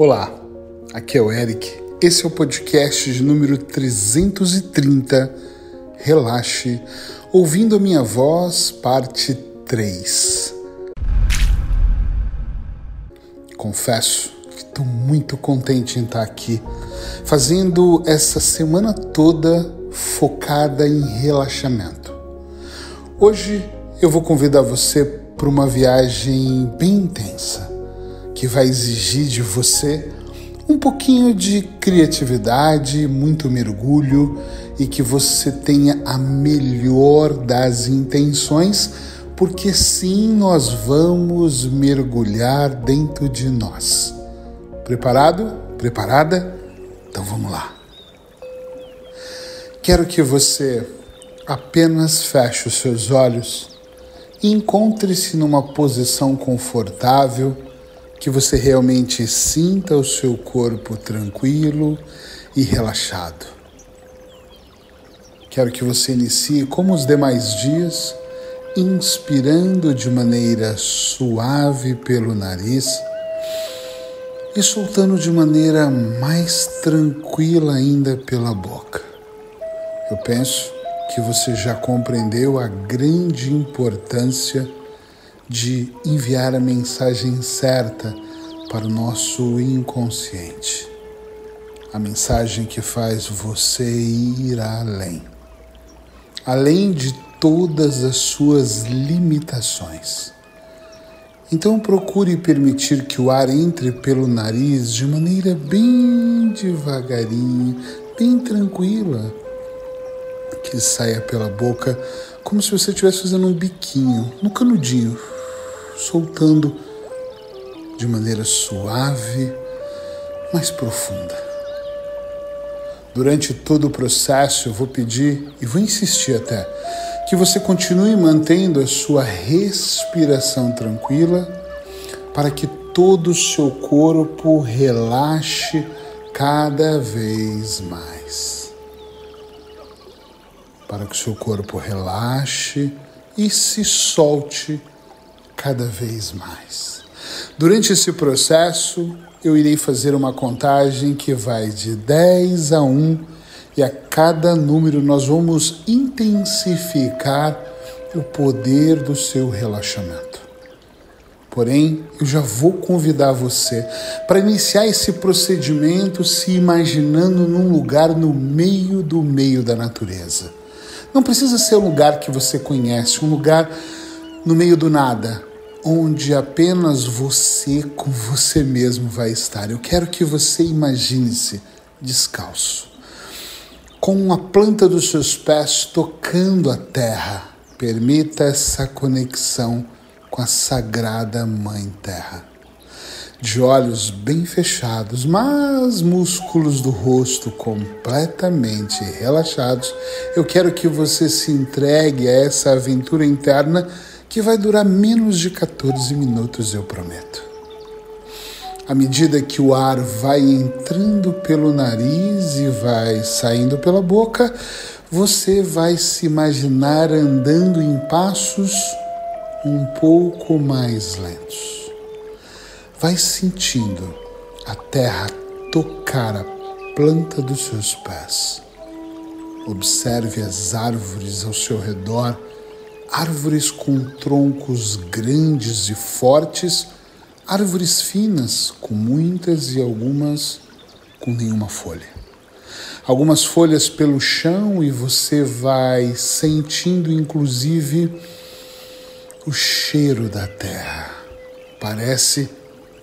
Olá, aqui é o Eric. Esse é o podcast de número 330. Relaxe, ouvindo a minha voz, parte 3. Confesso que estou muito contente em estar aqui, fazendo essa semana toda focada em relaxamento. Hoje eu vou convidar você para uma viagem bem intensa que vai exigir de você um pouquinho de criatividade, muito mergulho e que você tenha a melhor das intenções, porque sim, nós vamos mergulhar dentro de nós. Preparado? Preparada? Então vamos lá. Quero que você apenas feche os seus olhos e encontre-se numa posição confortável que você realmente sinta o seu corpo tranquilo e relaxado. Quero que você inicie como os demais dias, inspirando de maneira suave pelo nariz e soltando de maneira mais tranquila ainda pela boca. Eu penso que você já compreendeu a grande importância de enviar a mensagem certa para o nosso inconsciente. A mensagem que faz você ir além. Além de todas as suas limitações. Então procure permitir que o ar entre pelo nariz de maneira bem devagarinho, bem tranquila, que saia pela boca como se você estivesse fazendo um biquinho no canudinho soltando de maneira suave, mas profunda. Durante todo o processo, eu vou pedir e vou insistir até que você continue mantendo a sua respiração tranquila para que todo o seu corpo relaxe cada vez mais. Para que o seu corpo relaxe e se solte cada vez mais. Durante esse processo, eu irei fazer uma contagem que vai de 10 a 1 e a cada número nós vamos intensificar o poder do seu relaxamento. Porém, eu já vou convidar você para iniciar esse procedimento se imaginando num lugar no meio do meio da natureza. Não precisa ser um lugar que você conhece, um lugar no meio do nada, onde apenas você com você mesmo vai estar. Eu quero que você imagine-se descalço, com a planta dos seus pés tocando a terra. Permita essa conexão com a sagrada Mãe Terra. De olhos bem fechados, mas músculos do rosto completamente relaxados, eu quero que você se entregue a essa aventura interna que vai durar menos de 14 minutos, eu prometo. À medida que o ar vai entrando pelo nariz e vai saindo pela boca, você vai se imaginar andando em passos um pouco mais lentos. Vai sentindo a terra tocar a planta dos seus pés. Observe as árvores ao seu redor árvores com troncos grandes e fortes, árvores finas com muitas e algumas com nenhuma folha. Algumas folhas pelo chão e você vai sentindo inclusive o cheiro da terra. Parece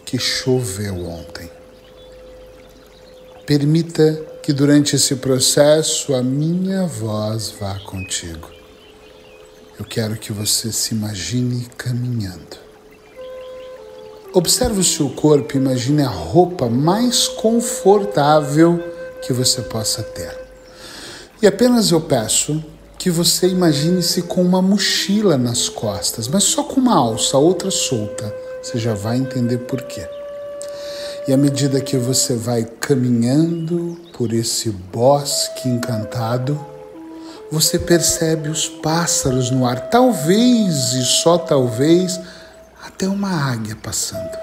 que choveu ontem. Permita que durante esse processo a minha voz vá contigo. Eu quero que você se imagine caminhando. Observe o seu corpo, imagine a roupa mais confortável que você possa ter. E apenas eu peço que você imagine-se com uma mochila nas costas, mas só com uma alça, outra solta. Você já vai entender por quê. E à medida que você vai caminhando por esse bosque encantado, você percebe os pássaros no ar, talvez e só talvez até uma águia passando.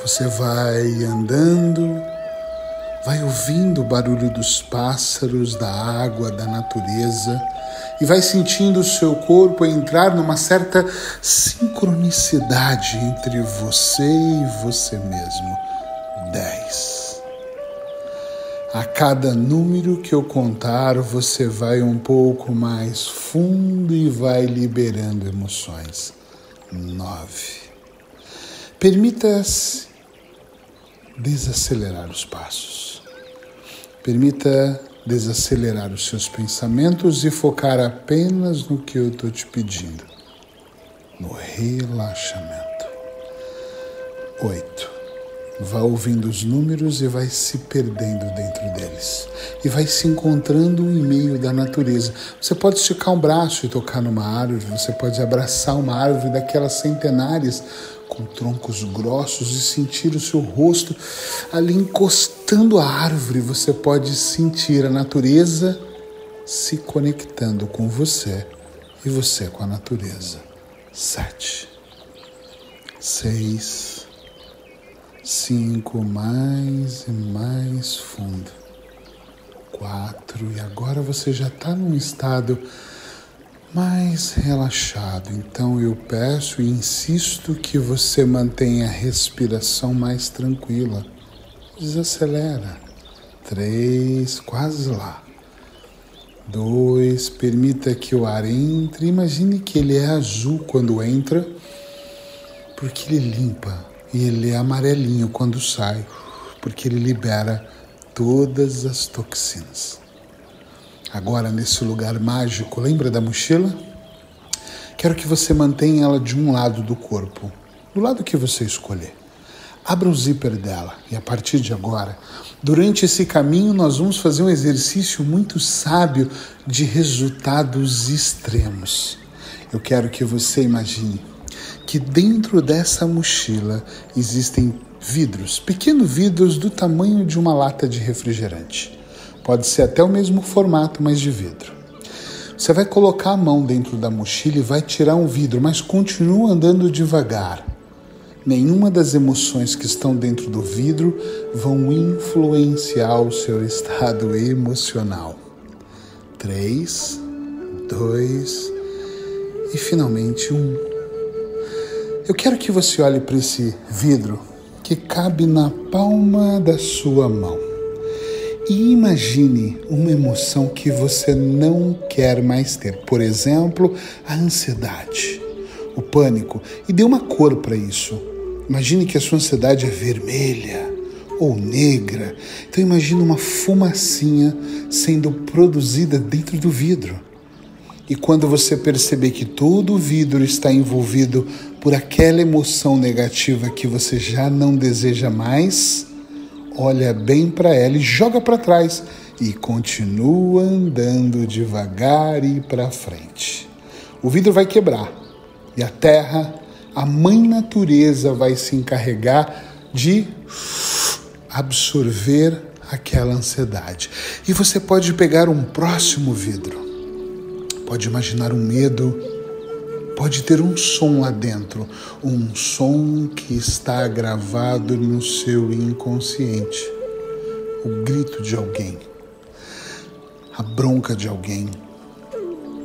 Você vai andando, vai ouvindo o barulho dos pássaros, da água, da natureza e vai sentindo o seu corpo entrar numa certa sincronicidade entre você e você mesmo. 10. A cada número que eu contar, você vai um pouco mais fundo e vai liberando emoções. 9. Permita-se desacelerar os passos. Permita desacelerar os seus pensamentos e focar apenas no que eu estou te pedindo, no relaxamento. 8. Vá ouvindo os números e vai se perdendo dentro deles. E vai se encontrando em meio da natureza. Você pode esticar um braço e tocar numa árvore, você pode abraçar uma árvore daquelas centenárias com troncos grossos e sentir o seu rosto ali encostando a árvore. Você pode sentir a natureza se conectando com você e você com a natureza. Sete, seis, cinco, mais e mais fundo. Quatro, e agora você já está num estado mais relaxado. Então eu peço e insisto que você mantenha a respiração mais tranquila. Desacelera. Três, quase lá. Dois, permita que o ar entre. Imagine que ele é azul quando entra, porque ele limpa. E ele é amarelinho quando sai, porque ele libera todas as toxinas. Agora, nesse lugar mágico, lembra da mochila? Quero que você mantenha ela de um lado do corpo, do lado que você escolher. Abra o zíper dela e a partir de agora, durante esse caminho, nós vamos fazer um exercício muito sábio de resultados extremos. Eu quero que você imagine que dentro dessa mochila existem vidros, pequenos vidros do tamanho de uma lata de refrigerante. Pode ser até o mesmo formato, mas de vidro. Você vai colocar a mão dentro da mochila e vai tirar um vidro, mas continua andando devagar. Nenhuma das emoções que estão dentro do vidro vão influenciar o seu estado emocional. Três, dois e finalmente um. Eu quero que você olhe para esse vidro que cabe na palma da sua mão. E imagine uma emoção que você não quer mais ter. Por exemplo, a ansiedade, o pânico. E dê uma cor para isso. Imagine que a sua ansiedade é vermelha ou negra. Então imagine uma fumacinha sendo produzida dentro do vidro. E quando você perceber que todo o vidro está envolvido por aquela emoção negativa que você já não deseja mais, olha bem para ela e joga para trás e continua andando devagar e para frente. O vidro vai quebrar e a terra, a mãe natureza vai se encarregar de absorver aquela ansiedade. E você pode pegar um próximo vidro. Pode imaginar um medo pode ter um som lá dentro, um som que está gravado no seu inconsciente. O grito de alguém, a bronca de alguém,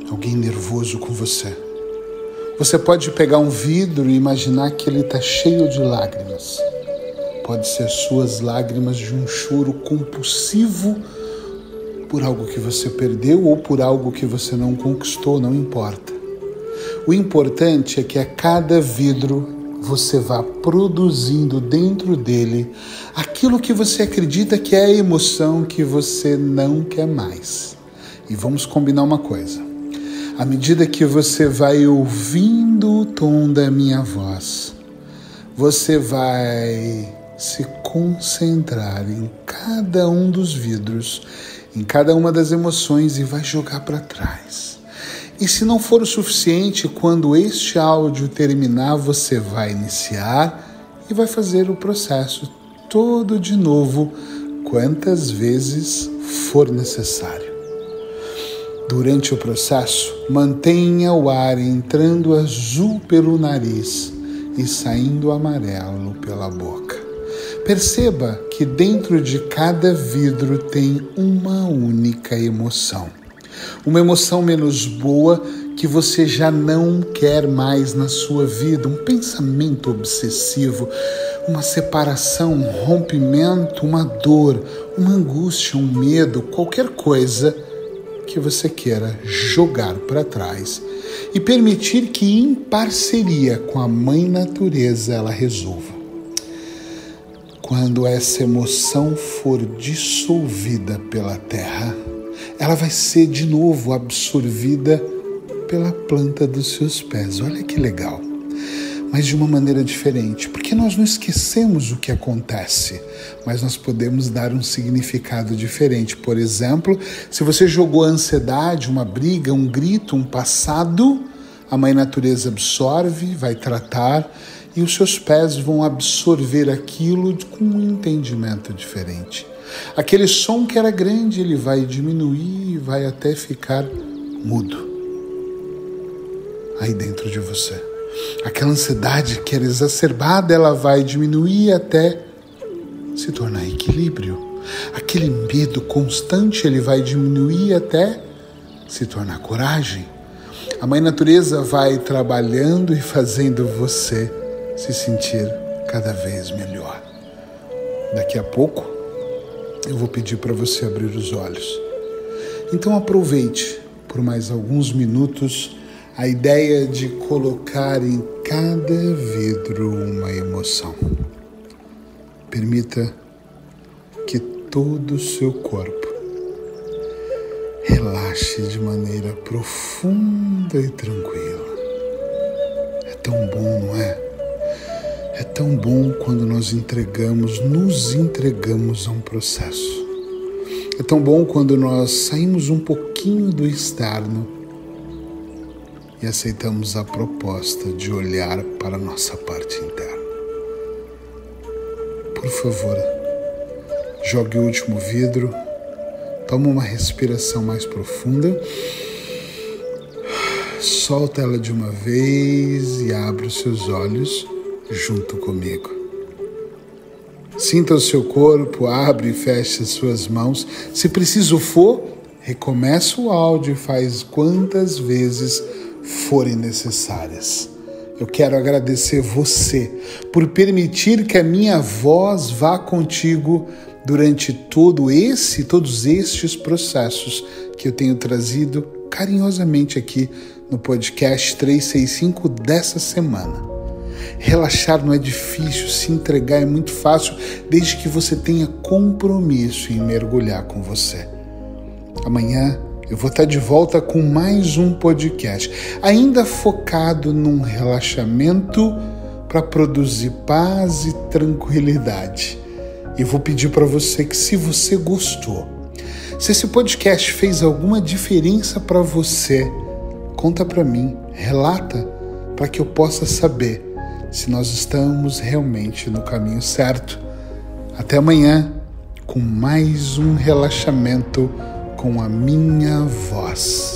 alguém nervoso com você. Você pode pegar um vidro e imaginar que ele está cheio de lágrimas. Pode ser suas lágrimas de um choro compulsivo por algo que você perdeu ou por algo que você não conquistou, não importa. O importante é que a cada vidro você vá produzindo dentro dele aquilo que você acredita que é a emoção que você não quer mais. E vamos combinar uma coisa. À medida que você vai ouvindo o tom da minha voz, você vai se concentrar em cada um dos vidros, em cada uma das emoções e vai jogar para trás. E se não for o suficiente, quando este áudio terminar, você vai iniciar e vai fazer o processo todo de novo, quantas vezes for necessário. Durante o processo, mantenha o ar entrando azul pelo nariz e saindo amarelo pela boca. Perceba que dentro de cada vidro tem uma única emoção. Uma emoção menos boa que você já não quer mais na sua vida, um pensamento obsessivo, uma separação, um rompimento, uma dor, uma angústia, um medo, qualquer coisa que você queira jogar para trás e permitir que, em parceria com a Mãe Natureza, ela resolva. Quando essa emoção for dissolvida pela terra, ela vai ser de novo absorvida pela planta dos seus pés. Olha que legal mas de uma maneira diferente, porque nós não esquecemos o que acontece, mas nós podemos dar um significado diferente. Por exemplo, se você jogou ansiedade, uma briga, um grito, um passado, a mãe natureza absorve, vai tratar e os seus pés vão absorver aquilo com um entendimento diferente. Aquele som que era grande, ele vai diminuir, vai até ficar mudo aí dentro de você. Aquela ansiedade que era exacerbada, ela vai diminuir até se tornar equilíbrio. Aquele medo constante, ele vai diminuir até se tornar coragem. A mãe natureza vai trabalhando e fazendo você se sentir cada vez melhor. Daqui a pouco eu vou pedir para você abrir os olhos. Então aproveite por mais alguns minutos a ideia de colocar em cada vidro uma emoção. Permita que todo o seu corpo relaxe de maneira profunda e tranquila. É tão bom, não é? É tão bom quando nós entregamos, nos entregamos a um processo. É tão bom quando nós saímos um pouquinho do externo e aceitamos a proposta de olhar para a nossa parte interna. Por favor, jogue o último vidro, toma uma respiração mais profunda, solta ela de uma vez e abre os seus olhos junto comigo. Sinta o seu corpo, abre e feche as suas mãos. Se preciso for, recomeça o áudio e faz quantas vezes forem necessárias. Eu quero agradecer você por permitir que a minha voz vá contigo durante todo esse, todos estes processos que eu tenho trazido carinhosamente aqui no podcast 365 dessa semana. Relaxar não é difícil, se entregar é muito fácil, desde que você tenha compromisso em mergulhar com você. Amanhã eu vou estar de volta com mais um podcast, ainda focado num relaxamento para produzir paz e tranquilidade. E vou pedir para você que, se você gostou, se esse podcast fez alguma diferença para você, conta para mim, relata para que eu possa saber se nós estamos realmente no caminho certo. Até amanhã com mais um relaxamento com a minha voz.